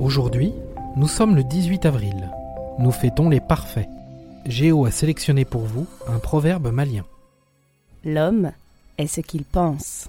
Aujourd'hui, nous sommes le 18 avril. Nous fêtons les parfaits. Géo a sélectionné pour vous un proverbe malien. L'homme est ce qu'il pense.